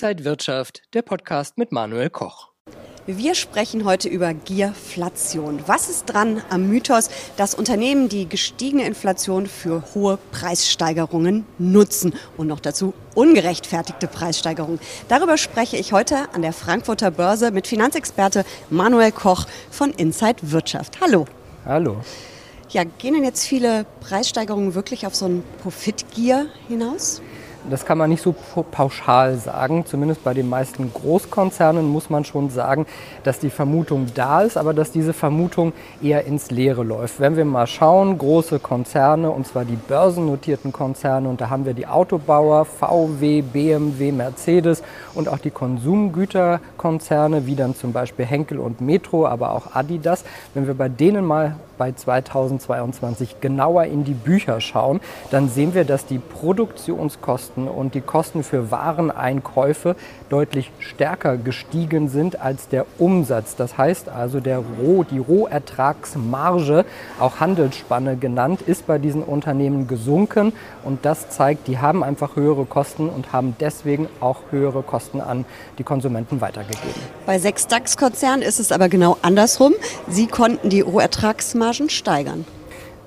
Inside Wirtschaft, der Podcast mit Manuel Koch. Wir sprechen heute über Gierflation. Was ist dran am Mythos, dass Unternehmen die gestiegene Inflation für hohe Preissteigerungen nutzen und noch dazu ungerechtfertigte Preissteigerungen? Darüber spreche ich heute an der Frankfurter Börse mit Finanzexperte Manuel Koch von Inside Wirtschaft. Hallo. Hallo. Ja, gehen denn jetzt viele Preissteigerungen wirklich auf so ein Profitgier hinaus? Das kann man nicht so pauschal sagen. Zumindest bei den meisten Großkonzernen muss man schon sagen, dass die Vermutung da ist, aber dass diese Vermutung eher ins Leere läuft. Wenn wir mal schauen, große Konzerne, und zwar die börsennotierten Konzerne, und da haben wir die Autobauer, VW, BMW, Mercedes und auch die Konsumgüterkonzerne, wie dann zum Beispiel Henkel und Metro, aber auch Adidas. Wenn wir bei denen mal bei 2022 genauer in die Bücher schauen, dann sehen wir, dass die Produktionskosten und die Kosten für Wareneinkäufe deutlich stärker gestiegen sind als der Umsatz. Das heißt also, der Roh, die Rohertragsmarge, auch Handelsspanne genannt, ist bei diesen Unternehmen gesunken und das zeigt, die haben einfach höhere Kosten und haben deswegen auch höhere Kosten an die Konsumenten weitergegeben. Bei sechs DAX-Konzernen ist es aber genau andersrum. Sie konnten die Rohertragsmarge Margen steigern.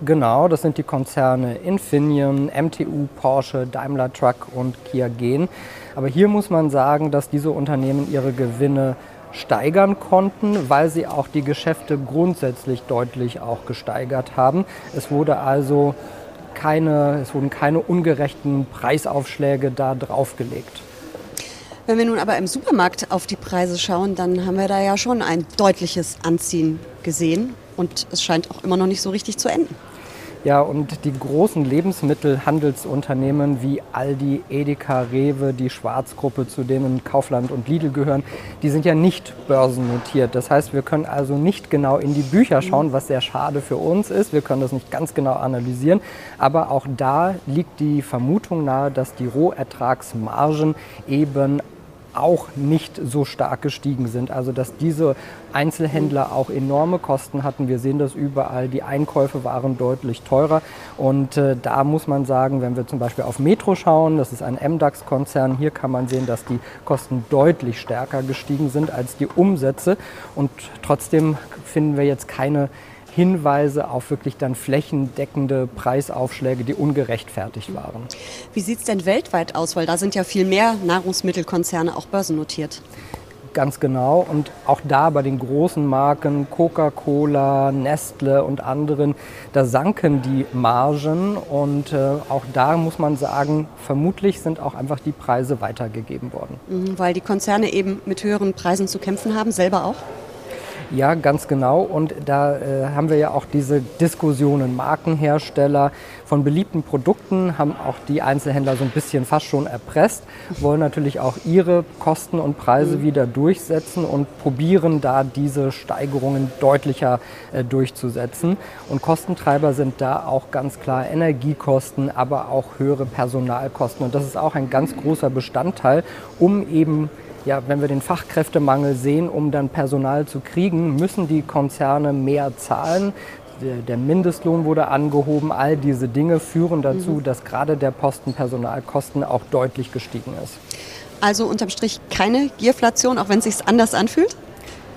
Genau, das sind die Konzerne Infineon, MTU, Porsche, Daimler Truck und Kia Gen. Aber hier muss man sagen, dass diese Unternehmen ihre Gewinne steigern konnten, weil sie auch die Geschäfte grundsätzlich deutlich auch gesteigert haben. Es wurde also keine, es wurden keine ungerechten Preisaufschläge da draufgelegt. Wenn wir nun aber im Supermarkt auf die Preise schauen, dann haben wir da ja schon ein deutliches Anziehen gesehen und es scheint auch immer noch nicht so richtig zu enden. Ja, und die großen Lebensmittelhandelsunternehmen wie Aldi, Edeka, Rewe, die Schwarzgruppe, zu denen Kaufland und Lidl gehören, die sind ja nicht börsennotiert. Das heißt, wir können also nicht genau in die Bücher schauen, was sehr schade für uns ist. Wir können das nicht ganz genau analysieren. Aber auch da liegt die Vermutung nahe, dass die Rohertragsmargen eben auch nicht so stark gestiegen sind. Also dass diese Einzelhändler auch enorme Kosten hatten. Wir sehen das überall. Die Einkäufe waren deutlich teurer. Und äh, da muss man sagen, wenn wir zum Beispiel auf Metro schauen, das ist ein MDAX-Konzern, hier kann man sehen, dass die Kosten deutlich stärker gestiegen sind als die Umsätze. Und trotzdem finden wir jetzt keine Hinweise auf wirklich dann flächendeckende Preisaufschläge, die ungerechtfertigt waren. Wie sieht es denn weltweit aus? Weil da sind ja viel mehr Nahrungsmittelkonzerne auch börsennotiert. Ganz genau. Und auch da bei den großen Marken Coca-Cola, Nestle und anderen, da sanken die Margen. Und äh, auch da muss man sagen, vermutlich sind auch einfach die Preise weitergegeben worden. Mhm, weil die Konzerne eben mit höheren Preisen zu kämpfen haben, selber auch? Ja, ganz genau. Und da äh, haben wir ja auch diese Diskussionen. Markenhersteller von beliebten Produkten haben auch die Einzelhändler so ein bisschen fast schon erpresst, wollen natürlich auch ihre Kosten und Preise mhm. wieder durchsetzen und probieren da diese Steigerungen deutlicher äh, durchzusetzen. Und Kostentreiber sind da auch ganz klar Energiekosten, aber auch höhere Personalkosten. Und das ist auch ein ganz großer Bestandteil, um eben ja, wenn wir den Fachkräftemangel sehen, um dann Personal zu kriegen, müssen die Konzerne mehr zahlen. Der Mindestlohn wurde angehoben. All diese Dinge führen dazu, mhm. dass gerade der Posten Personalkosten auch deutlich gestiegen ist. Also unterm Strich keine Gierflation, auch wenn es sich anders anfühlt?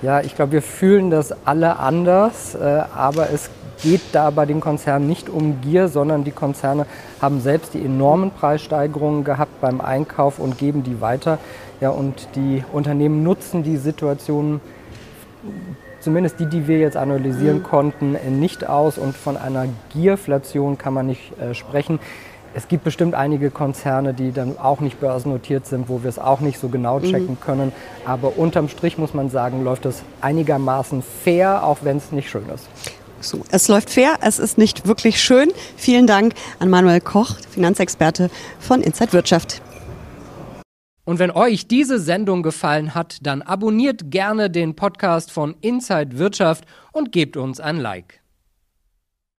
Ja, ich glaube, wir fühlen das alle anders, äh, aber es geht da bei den Konzernen nicht um Gier, sondern die Konzerne haben selbst die enormen Preissteigerungen gehabt beim Einkauf und geben die weiter. Ja, und die Unternehmen nutzen die Situation, zumindest die, die wir jetzt analysieren mhm. konnten, nicht aus. Und von einer Gierflation kann man nicht äh, sprechen. Es gibt bestimmt einige Konzerne, die dann auch nicht börsennotiert sind, wo wir es auch nicht so genau mhm. checken mhm. können. Aber unterm Strich muss man sagen, läuft es einigermaßen fair, auch wenn es nicht schön ist. So, es läuft fair, es ist nicht wirklich schön. Vielen Dank an Manuel Koch, Finanzexperte von Inside Wirtschaft. Und wenn euch diese Sendung gefallen hat, dann abonniert gerne den Podcast von Inside Wirtschaft und gebt uns ein Like.